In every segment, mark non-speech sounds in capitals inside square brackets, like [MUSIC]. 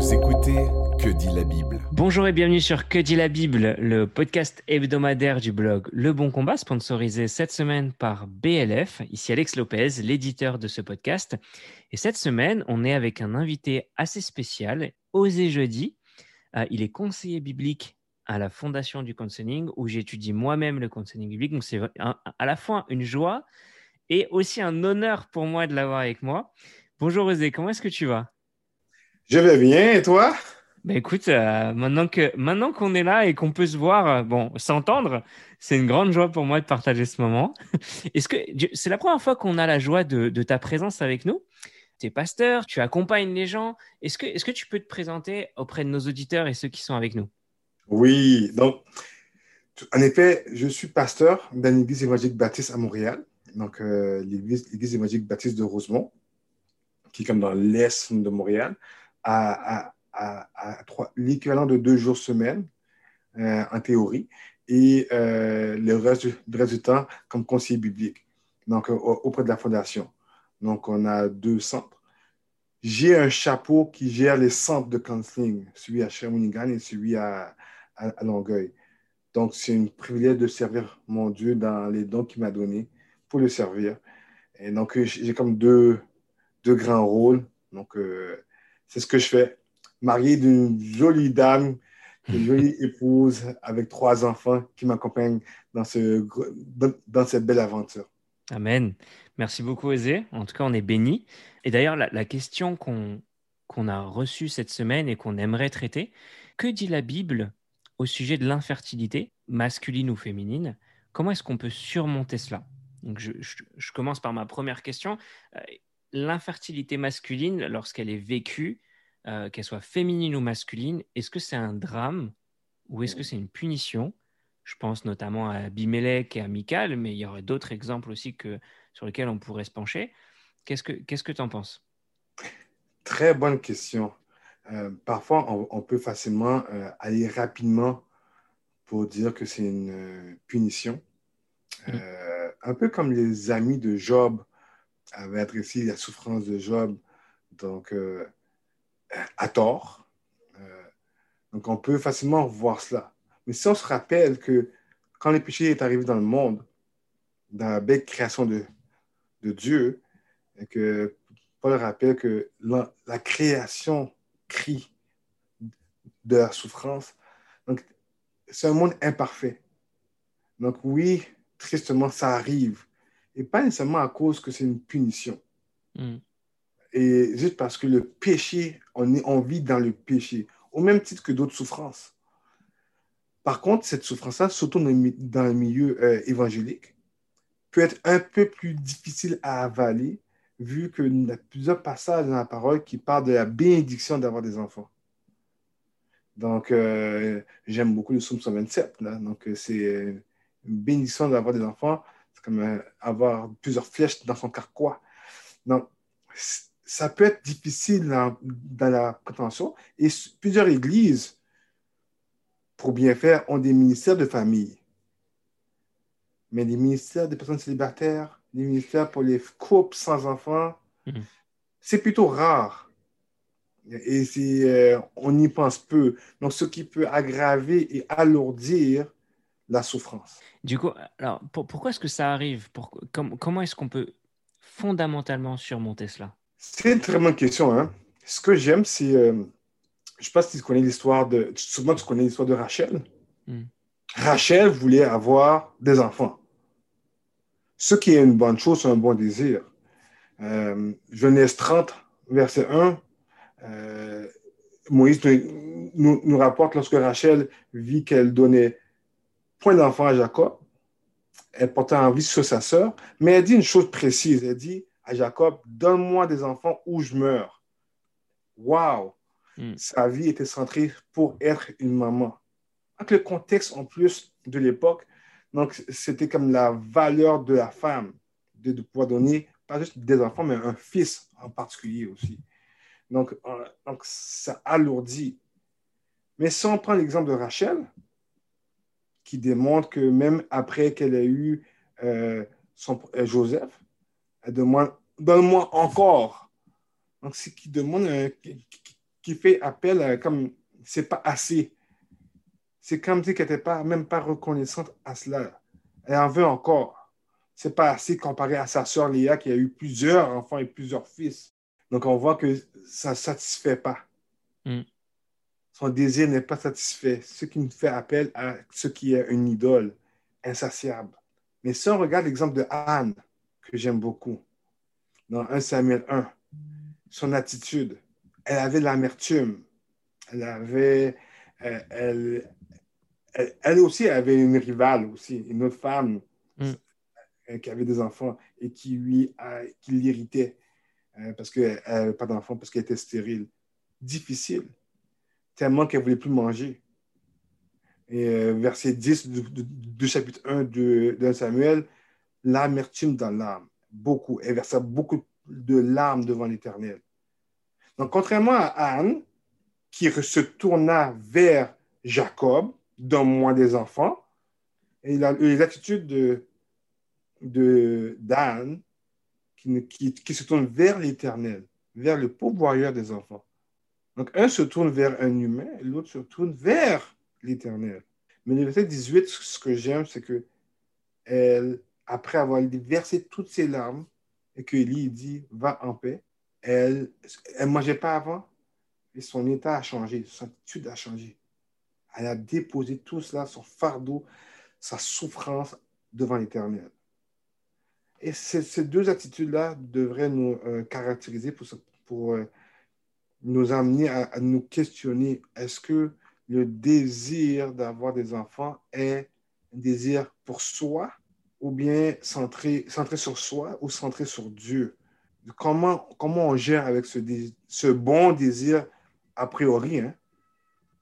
Vous écoutez Que dit la Bible Bonjour et bienvenue sur Que dit la Bible, le podcast hebdomadaire du blog Le Bon Combat, sponsorisé cette semaine par BLF. Ici Alex Lopez, l'éditeur de ce podcast. Et cette semaine, on est avec un invité assez spécial, Osé Jeudi. Euh, il est conseiller biblique à la Fondation du Counseling, où j'étudie moi-même le counseling biblique. Donc c'est à la fois une joie et aussi un honneur pour moi de l'avoir avec moi. Bonjour Osé, comment est-ce que tu vas? Je vais bien, et toi? Ben écoute, euh, maintenant que maintenant qu'on est là et qu'on peut se voir, euh, bon, s'entendre, c'est une grande joie pour moi de partager ce moment. [LAUGHS] Est-ce que c'est la première fois qu'on a la joie de, ta présence avec nous? Tu es pasteur, tu accompagnes les gens. Est-ce que est-ce que tu peux te présenter auprès de nos auditeurs et ceux qui sont avec nous? Oui, donc en effet, je suis pasteur d'une église évangélique baptiste à Montréal, donc euh, l'église évangélique baptiste de Rosemont, qui est comme dans l'est de Montréal, à, à l'équivalent de deux jours semaine euh, en théorie et euh, le, reste, du temps comme conseiller biblique, donc euh, auprès de la fondation. Donc, on a deux centres. J'ai un chapeau qui gère les centres de counseling, celui à Shawinigan et celui à, Longueuil. Donc, c'est un privilège de servir mon Dieu dans les dons qu'il m'a donnés pour le servir. Et donc, j'ai comme deux, deux grands rôles. Donc, c'est ce que je fais marié d'une jolie dame, une [LAUGHS] jolie épouse avec trois enfants qui m'accompagnent dans, ce, dans cette belle aventure. Amen. Merci beaucoup, Ezé. En tout cas, on est bénis. Et d'ailleurs, la, question qu'on a reçue cette semaine et qu'on aimerait traiter, que dit la Bible au sujet de l'infertilité, masculine ou féminine? Comment est-ce qu'on peut surmonter cela? Donc, je, je, commence par ma première question. L'infertilité masculine, lorsqu'elle est vécue, euh, qu'elle soit féminine ou masculine, est-ce que c'est un drame ou est-ce que c'est une punition? Je pense notamment à Abimelech et à Michael, mais il y aurait d'autres exemples aussi que, sur lesquels on pourrait se pencher. Qu'est-ce que tu en penses? Très bonne question. Euh, parfois, on, peut facilement euh, aller rapidement pour dire que c'est une punition. Mmh. un peu comme les amis de Job avaient adressé la souffrance de Job. Donc, à tort. Euh, donc, on peut facilement voir cela. Mais si on se rappelle que quand le péché est arrivé dans le monde, dans la belle création de, de Dieu, et que Paul rappelle que la, création crie de la souffrance. Donc, c'est un monde imparfait. Donc, oui, tristement, ça arrive. Et pas nécessairement à cause que c'est une punition. Mm et juste parce que le péché, on, est, on vit dans le péché, au même titre que d'autres souffrances. Par contre, cette souffrance-là, surtout dans le milieu euh, évangélique, peut être un peu plus difficile à avaler, vu qu'il y a plusieurs passages dans la parole qui parlent de la bénédiction d'avoir des enfants. Donc, euh, j'aime beaucoup le psaume 127. Là. Donc, euh, c'est une bénédiction d'avoir des enfants. C'est comme avoir plusieurs flèches dans son carquois. Donc, ça peut être difficile dans, la prétention. Et plusieurs églises, pour bien faire, ont des ministères de famille. Mais les ministères des personnes célibataires, les ministères pour les couples sans enfants, mhm. c'est plutôt rare. Et euh, on y pense peu. Donc, ce qui peut aggraver et alourdir la souffrance. Du coup, alors, pourquoi est-ce que ça arrive? Comment est-ce qu'on peut fondamentalement surmonter cela? C'est une très bonne question. Hein. Ce que j'aime, c'est. Euh, je ne sais pas si tu connais l'histoire de. Souvent, tu connais l'histoire de Rachel. Hmm. Rachel voulait avoir des enfants. Ce qui est une bonne chose, c'est un bon désir. Euh, Genèse 30, verset 1, euh, Moïse nous, nous, rapporte lorsque Rachel vit qu'elle donnait point d'enfant à Jacob, elle portait envie sur sa sœur, mais elle dit une chose précise. Elle dit à Jacob, donne-moi des enfants ou je meurs. Waouh! Hmm. Sa vie était centrée pour être une maman. Avec le contexte en plus de l'époque, donc c'était comme la valeur de la femme de, pouvoir donner pas juste des enfants, mais un fils en particulier aussi. Donc, euh, donc ça alourdit. Mais si on prend l'exemple de Rachel, qui démontre que même après qu'elle ait eu euh, euh, Joseph, elle demande Donne-moi encore. Donc, c'est qui demande qui fait appel comme c'est pas assez. C'est comme si qu'elle n'était pas, même pas reconnaissante à cela. Elle en veut encore. C'est pas assez comparé à sa sœur Léa qui a eu plusieurs enfants et plusieurs fils. Donc on voit que ça ne satisfait pas. Mm. Son désir n'est pas satisfait, ce qui nous fait appel à ce qui est une idole insatiable. Mais si on regarde l'exemple de Anne, que j'aime beaucoup, dans 1 Samuel 1, son attitude, elle avait de l'amertume, elle avait, euh, elle, elle, elle aussi avait une rivale aussi, une autre femme Mm. euh, qui avait des enfants et qui lui a- qui l'irritait euh, parce qu'elle n'avait pas d'enfants, parce qu'elle était stérile. Difficile, tellement qu'elle ne voulait plus manger. Euh, verset 10 du, chapitre 1 de, de Samuel, l'amertume dans l'âme, beaucoup. Elle versa beaucoup de larmes devant l'Éternel. Donc, contrairement à Anne, qui se tourna vers Jacob, donne-moi des enfants, et il a eu l'attitude de, d'Anne qui, ne- qui, qui se tourne vers l'Éternel, vers le pourvoyeur des enfants. Donc, un se tourne vers un humain l'autre se tourne vers l'Éternel. Mais le verset 18, ce que j'aime, c'est que elle, après avoir versé toutes ses larmes, et que Élie dit Va en paix, elle ne mangeait pas avant, et son état a changé, son attitude a changé. Elle a déposé tout cela, son fardeau, sa souffrance devant l'Éternel. Et ces, deux attitudes-là devraient nous euh, caractériser pour euh, nous amener à, nous questionner. Est-ce que le désir d'avoir des enfants est un désir pour soi ou bien centré, centré sur soi ou centré sur Dieu? Comment, comment on gère avec ce, ce bon désir a priori? Hein?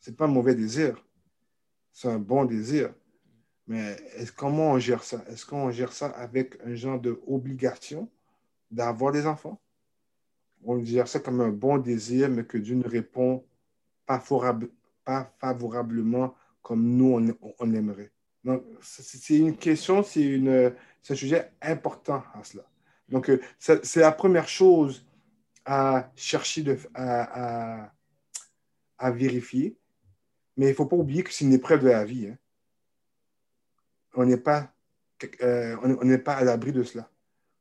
Ce n'est pas un mauvais désir, c'est un bon désir. Mais comment on gère ça? Est-ce qu'on gère ça avec un genre d'obligation d'avoir des enfants? On gère ça comme un bon désir, mais que Dieu ne répond pas, favorable- pas favorablement comme nous, on, on aimerait. Donc, c'est une question, c'est un sujet important à cela. Donc, euh, c'est la première chose à chercher, à, à- à vérifier. Mais il ne faut pas oublier que c'est une épreuve de la vie. hein. On n'est pas, euh, on on pas à l'abri de cela.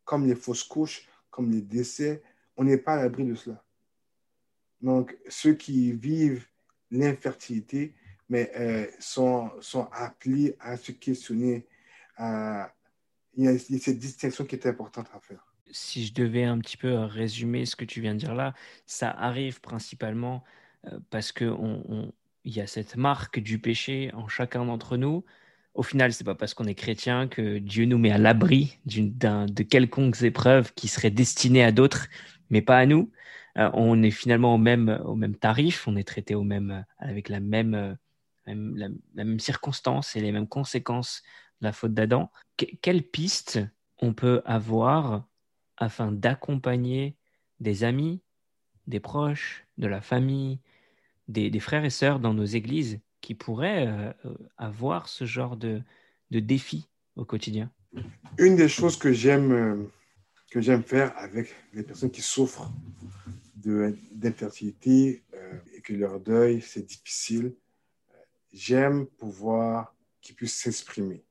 Comme les fausses couches, comme les décès, on n'est pas à l'abri de cela. Donc, ceux qui vivent l'infertilité, mais euh, sont, sont appelés à se questionner. il, y a, cette distinction qui est importante à faire. Si je devais un petit peu résumer ce que tu viens de dire là, ça arrive principalement euh, parce que on- y a cette marque du péché en chacun d'entre nous. Au final, c'est pas parce qu'on est chrétien que Dieu nous met à l'abri de quelconques épreuves qui seraient destinées à d'autres, mais pas à nous. Euh, on est finalement au même, au même tarif, on est traité au même, avec la même, euh, la, même circonstance et les mêmes conséquences de la faute d'Adam. Que- quelle piste on peut avoir afin d'accompagner des amis, des proches, de la famille, des, frères et sœurs dans nos églises qui pourraient euh, avoir ce genre de, de défi au quotidien? Une des choses que j'aime que j'aime faire avec les personnes qui souffrent d'infertilité euh, et que leur deuil, c'est difficile, j'aime pouvoir qu'ils puissent s'exprimer,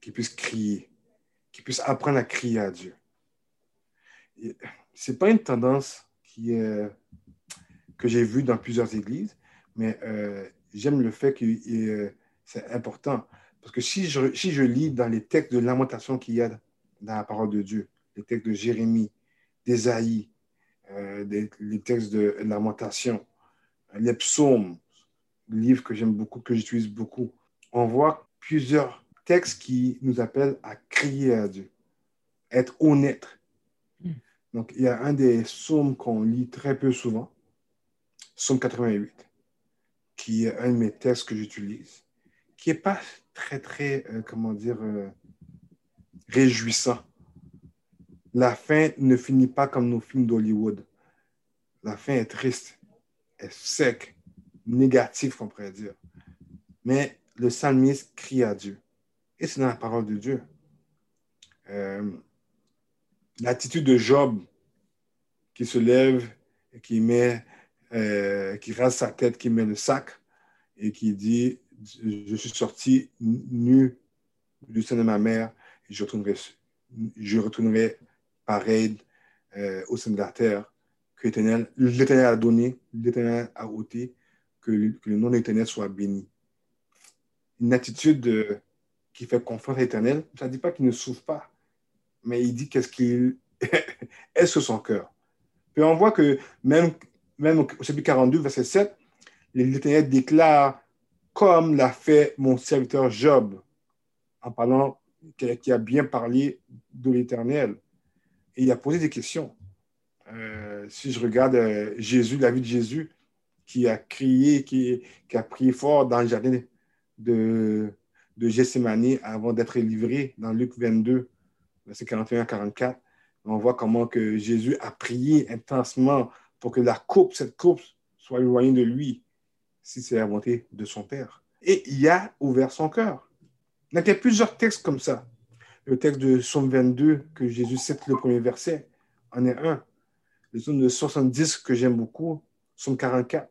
qu'ils puissent crier, qu'ils puissent apprendre à crier à Dieu. Ce n'est pas une tendance qui que j'ai vue dans plusieurs églises, mais euh, j'aime le fait que euh, c'est important. Parce que si je, si je lis dans les textes de lamentation qu'il y a dans la parole de Dieu, les textes de Jérémie, d'Ésaïe, euh, les textes de lamentation, les psaumes, livre que j'aime beaucoup, que j'utilise beaucoup, on voit plusieurs textes qui nous appellent à crier à Dieu, être honnête. Mm. Donc, il y a un des psaumes qu'on lit très peu souvent, psaume 88, qui est un de mes textes que j'utilise, qui n'est pas très, très, euh, comment dire, euh, réjouissant. La fin ne finit pas comme nos films d'Hollywood. La fin est triste, est sec, négatif, on pourrait dire. Mais le psalmiste crie à Dieu. Et c'est dans la parole de Dieu. Euh, L'attitude de Job qui se lève qui met euh, qui rase sa tête, qui met le sac et qui dit Je suis sorti nu du sein de ma mère je retournerai, je retournerai pareil euh, au sein de la terre que l'Éternel a donné, l'Éternel a ôté, que, le nom de l'Éternel soit béni. Une attitude qui fait confiance à l'Éternel, ça ne dit pas qu'il ne souffre pas, mais il dit qu'est-ce qu'il [LAUGHS] est sur son cœur. Puis on voit que même au chapitre 42, verset 7, l'Éternel déclare comme l'a fait mon serviteur Job, en parlant, qui a bien parlé de l'Éternel. Et il a posé des questions. Euh, si je regarde euh, Jésus, la vie de Jésus, qui a crié, qui, a prié fort dans le jardin de, de Gethsemane avant d'être livré dans Luc 22, verset 41 44, on voit comment que Jésus a prié intensement pour que la coupe, cette coupe, soit éloignée de lui, si c'est la volonté de son Père. Et il a ouvert son cœur. Il y a plusieurs textes comme ça. Le texte de Somme 22, que Jésus cite le premier verset, en est un. Le Somme de 70, que j'aime beaucoup, Somme 44.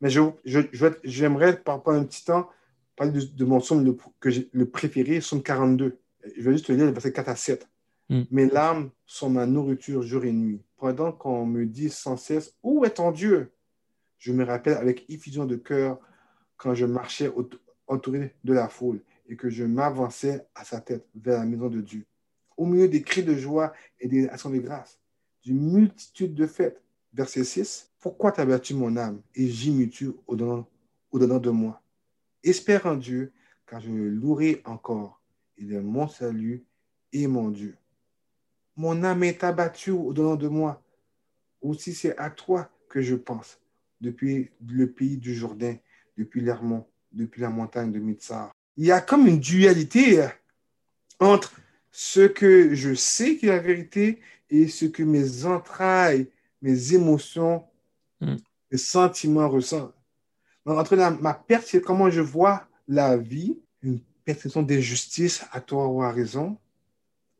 Mais j'aimerais, je, je, par un petit temps, parler de, mon somme le, que le préféré, Somme 42. Je vais juste lire le verset 4 à 7. Mm. Mes larmes sont ma nourriture jour et nuit. Pendant qu'on me dit sans cesse, Où est ton Dieu? Je me rappelle avec effusion de cœur quand je marchais entouré de la foule et que je m'avançais à sa tête vers la maison de Dieu. Au milieu des cris de joie et des actions de grâce, d'une multitude de fêtes. Verset 6. Pourquoi t'as battu mon âme et j'imite au-dedans au de moi? Espère en Dieu, car je le louerai encore. Il est mon salut et mon Dieu. Mon âme est abattue au-dedans de moi. Aussi c'est à toi que je pense, depuis le pays du Jourdain, depuis l'Hermont, depuis la montagne de Mitzar. Il y a comme une dualité euh, entre ce que je sais qui est la vérité et ce que mes entrailles, mes émotions, mm. mes sentiments ressentent. entre ma perception, comment je vois la vie, une perception d'injustice à tort ou à raison,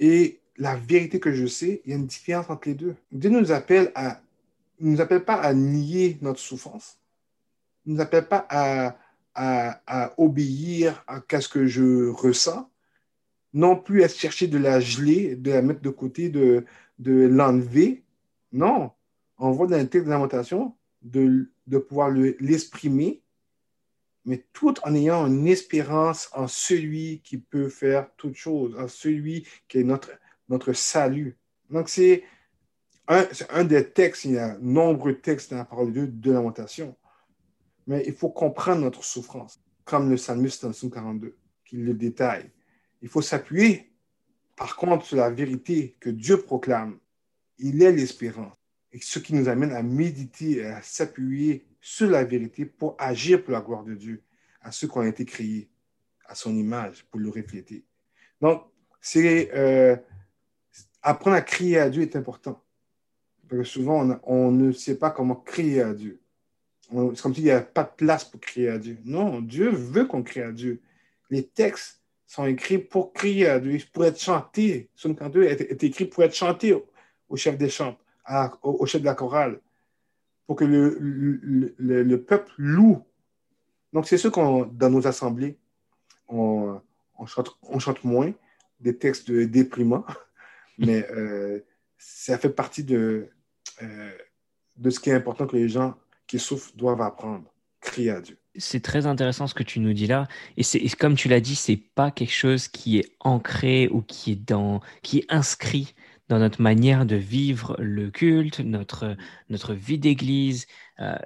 et la vérité que je sais, il y a une différence entre les deux. Dieu nous appelle à, nous appelle pas à nier notre souffrance. Il nous appelle pas à, à, obéir à ce que je ressens, non plus à chercher de la geler, de la mettre de côté, de, de l'enlever. Non, on voit dans le texte de lamentation de, pouvoir l'exprimer, mais tout en ayant une espérance en celui qui peut faire toutes choses, en celui qui est notre notre salut. Donc, c'est un, un, des textes, il y a nombreux textes dans la parole de Dieu de lamentation. Mais il faut comprendre notre souffrance, comme le psalmiste dans le psaume 42, qui le détaille. Il faut s'appuyer, par contre, sur la vérité que Dieu proclame. Il est l'espérance. Et ce qui nous amène à méditer et à s'appuyer sur la vérité pour agir pour la gloire de Dieu, à ceux qui ont été créés à son image, pour le refléter. Donc, c'est euh, apprendre à crier à Dieu est important. Parce que souvent, on, ne sait pas comment crier à Dieu. C'est comme s'il n'y a pas de place pour crier à Dieu. Non, Dieu veut qu'on crie à Dieu. Les textes sont écrits pour crier à Dieu, pour être chantés. Son 42 est, est écrit pour être chanté au, chef des chants, au, chef de la chorale, pour que le, le, peuple loue. Donc, c'est ce qu'on, dans nos assemblées, on, on, chante, on chante moins des textes déprimants [LAUGHS] mais euh, ça fait partie de, euh, de ce qui est important que les gens qui souffrent doivent apprendre. Crier à Dieu. C'est très intéressant ce que tu nous dis là. Et c'est comme tu l'as dit, c'est pas quelque chose qui est ancré ou qui est, dans, qui est inscrit dans notre manière de vivre le culte, notre, notre vie d'église. Euh,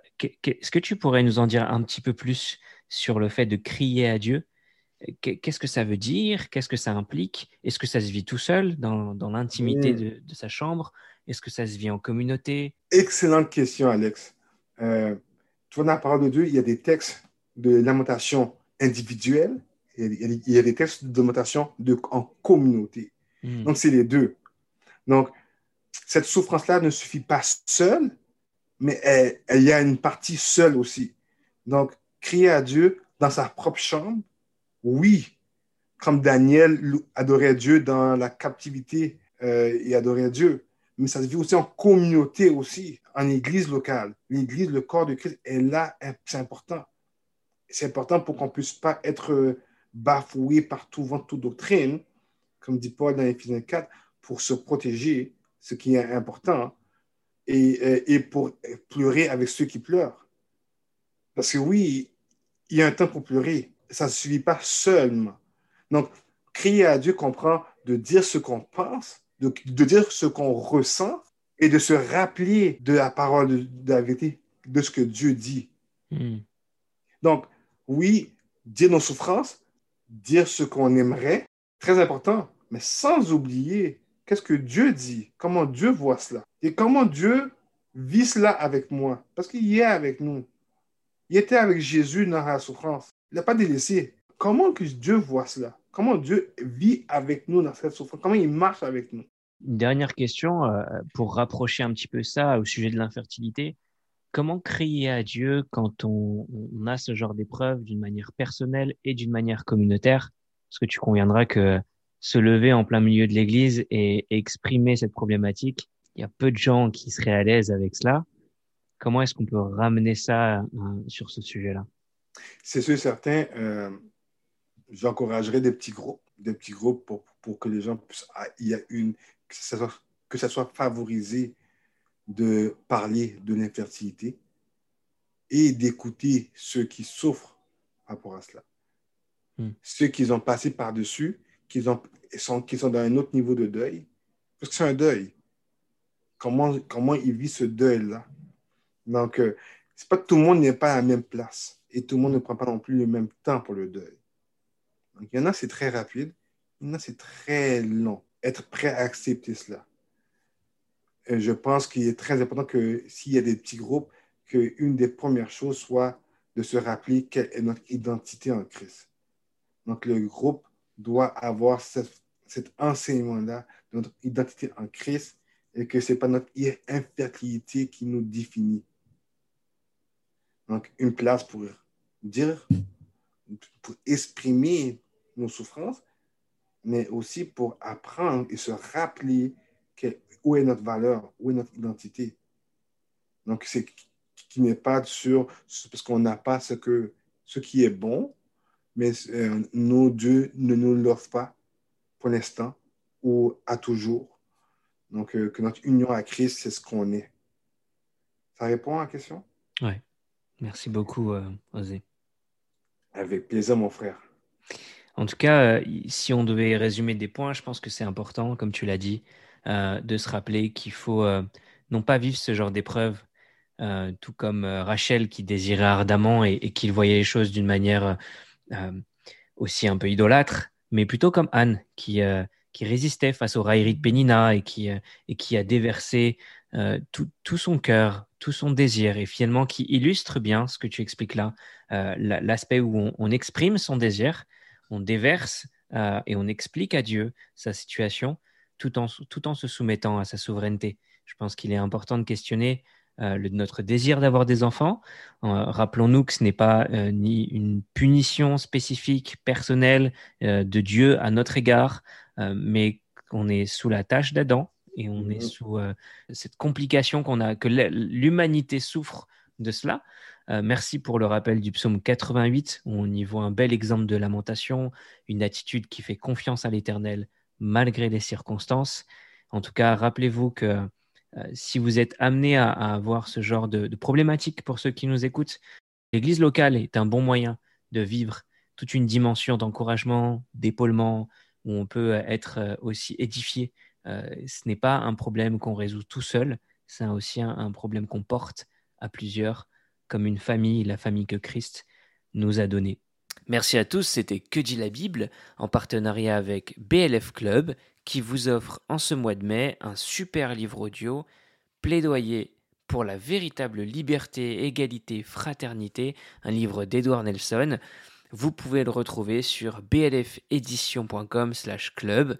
Est-ce que tu pourrais nous en dire un petit peu plus sur le fait de crier à Dieu? Qu'est-ce que ça veut dire? Qu'est-ce que ça implique? Est-ce que ça se vit tout seul, dans, dans l'intimité de, de, sa chambre? Est-ce que ça se vit en communauté? Excellente question, Alex. Euh, tu vois, dans la parole de Dieu, il y a des textes de lamentation individuelle et il y a des textes de lamentation de, en communauté. Hmm. Donc, c'est les deux. Donc, cette souffrance-là ne suffit pas seule, mais il y a une partie seule aussi. Donc, crier à Dieu dans sa propre chambre, oui, comme Daniel adorait Dieu dans la captivité euh, et adorait Dieu, mais ça se vit aussi en communauté aussi, en église locale. L'église, le corps de Christ est là, c'est important. C'est important pour qu'on ne puisse pas être bafoué par tout vent, toute doctrine, comme dit Paul dans Éphésiens 4, pour se protéger, ce qui est important, et, et pour pleurer avec ceux qui pleurent. Parce que oui, il y a un temps pour pleurer. Ça ne suffit pas seulement. Donc, crier à Dieu comprend de dire ce qu'on pense, de, dire ce qu'on ressent et de se rappeler de la parole de, la vérité, de ce que Dieu dit. Hmm. Donc, oui, dire nos souffrances, dire ce qu'on aimerait, très important, mais sans oublier qu'est-ce que Dieu dit, comment Dieu voit cela et comment Dieu vit cela avec moi, parce qu'il est avec nous. Il était avec Jésus dans la souffrance. Il n'a pas délaissé. Comment que Dieu voit cela? Comment Dieu vit avec nous dans cette souffrance? Comment il marche avec nous? Une dernière question euh, pour rapprocher un petit peu ça au sujet de l'infertilité. Comment crier à Dieu quand on, a ce genre d'épreuve d'une manière personnelle et d'une manière communautaire? Parce que tu conviendras que se lever en plein milieu de l'Église et, exprimer cette problématique, il y a peu de gens qui seraient à l'aise avec cela. Comment est-ce qu'on peut ramener ça euh, sur ce sujet-là? C'est sûr certain. Euh, j'encouragerais des petits groupes, des petits groupes pour, pour que les gens puissent, ah, il y a une, que ça soit, que ça soit favorisé de parler de l'infertilité et d'écouter ceux qui souffrent par rapport à cela. Hmm. Ceux qui ont passé par-dessus, qui, sont, qui sont dans un autre niveau de deuil, parce que c'est un deuil. Comment, comment ils vivent ce deuil-là? Donc, euh, c'est pas que tout le monde n'est pas à la même place et tout le monde ne prend pas non plus le même temps pour le deuil il y en a, c'est très rapide. Il y en a, c'est très long. Être prêt à accepter cela. Je pense qu'il est très important que s'il y a des petits groupes, qu'une des premières choses soit de se rappeler quelle est notre identité en Christ. Donc, le groupe doit avoir cet enseignement-là de notre identité en Christ et que ce n'est pas notre infertilité qui nous définit. Donc, une place pour dire, pour exprimer nos souffrances, mais aussi pour apprendre et se rappeler où est notre valeur, où est notre identité. Donc, c'est qui n'est pas sur parce qu'on n'a pas ce, que, ce qui est bon, mais euh, nos dieux ne nous l'offrent pas pour l'instant ou à toujours. Donc, euh, que notre union à Christ, c'est ce qu'on est. Ça répond à la question? Oui. Merci beaucoup, euh, Osé. Avec plaisir, mon frère. En tout cas, euh, si on devait résumer des points, je pense que c'est important, comme tu l'as dit, euh, de se rappeler qu'il faut euh, non pas vivre ce genre d'épreuve, tout comme Rachel qui désirait ardemment et, qui voyait les choses d'une manière aussi un peu idolâtre, mais plutôt comme Anne qui, résistait face aux railleries de Pénina et et qui a déversé tout, son cœur, tout son désir, et finalement qui illustre bien ce que tu expliques là, l'aspect où on, exprime son désir, on déverse euh, et on explique à Dieu sa situation tout en, tout en se soumettant à sa souveraineté. Je pense qu'il est important de questionner euh, notre désir d'avoir des enfants. Euh, rappelons-nous que ce n'est pas ni une punition spécifique, personnelle de Dieu à notre égard, mais qu'on est sous la tâche d'Adam et on est mm-hmm. sous cette complication qu'on a, que l'humanité souffre de cela. Euh, merci pour le rappel du psaume 88, où on y voit un bel exemple de lamentation, une attitude qui fait confiance à l'Éternel malgré les circonstances. En tout cas, rappelez-vous que euh, si vous êtes amené à, avoir ce genre de, problématique pour ceux qui nous écoutent, l'Église locale est un bon moyen de vivre toute une dimension d'encouragement, d'épaulement, où on peut être euh, aussi édifié. ce n'est pas un problème qu'on résout tout seul, c'est aussi un problème qu'on porte à plusieurs comme une famille, la famille que Christ nous a donnée. Merci à tous, c'était Que dit la Bible en partenariat avec BLF Club qui vous offre en ce mois de mai un super livre audio, Plaidoyer pour la véritable liberté, égalité, fraternité, un livre d'Edouard Nelson. Vous pouvez le retrouver sur blfédition.com/club.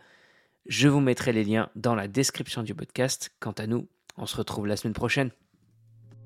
Je vous mettrai les liens dans la description du podcast. Quant à nous, on se retrouve la semaine prochaine.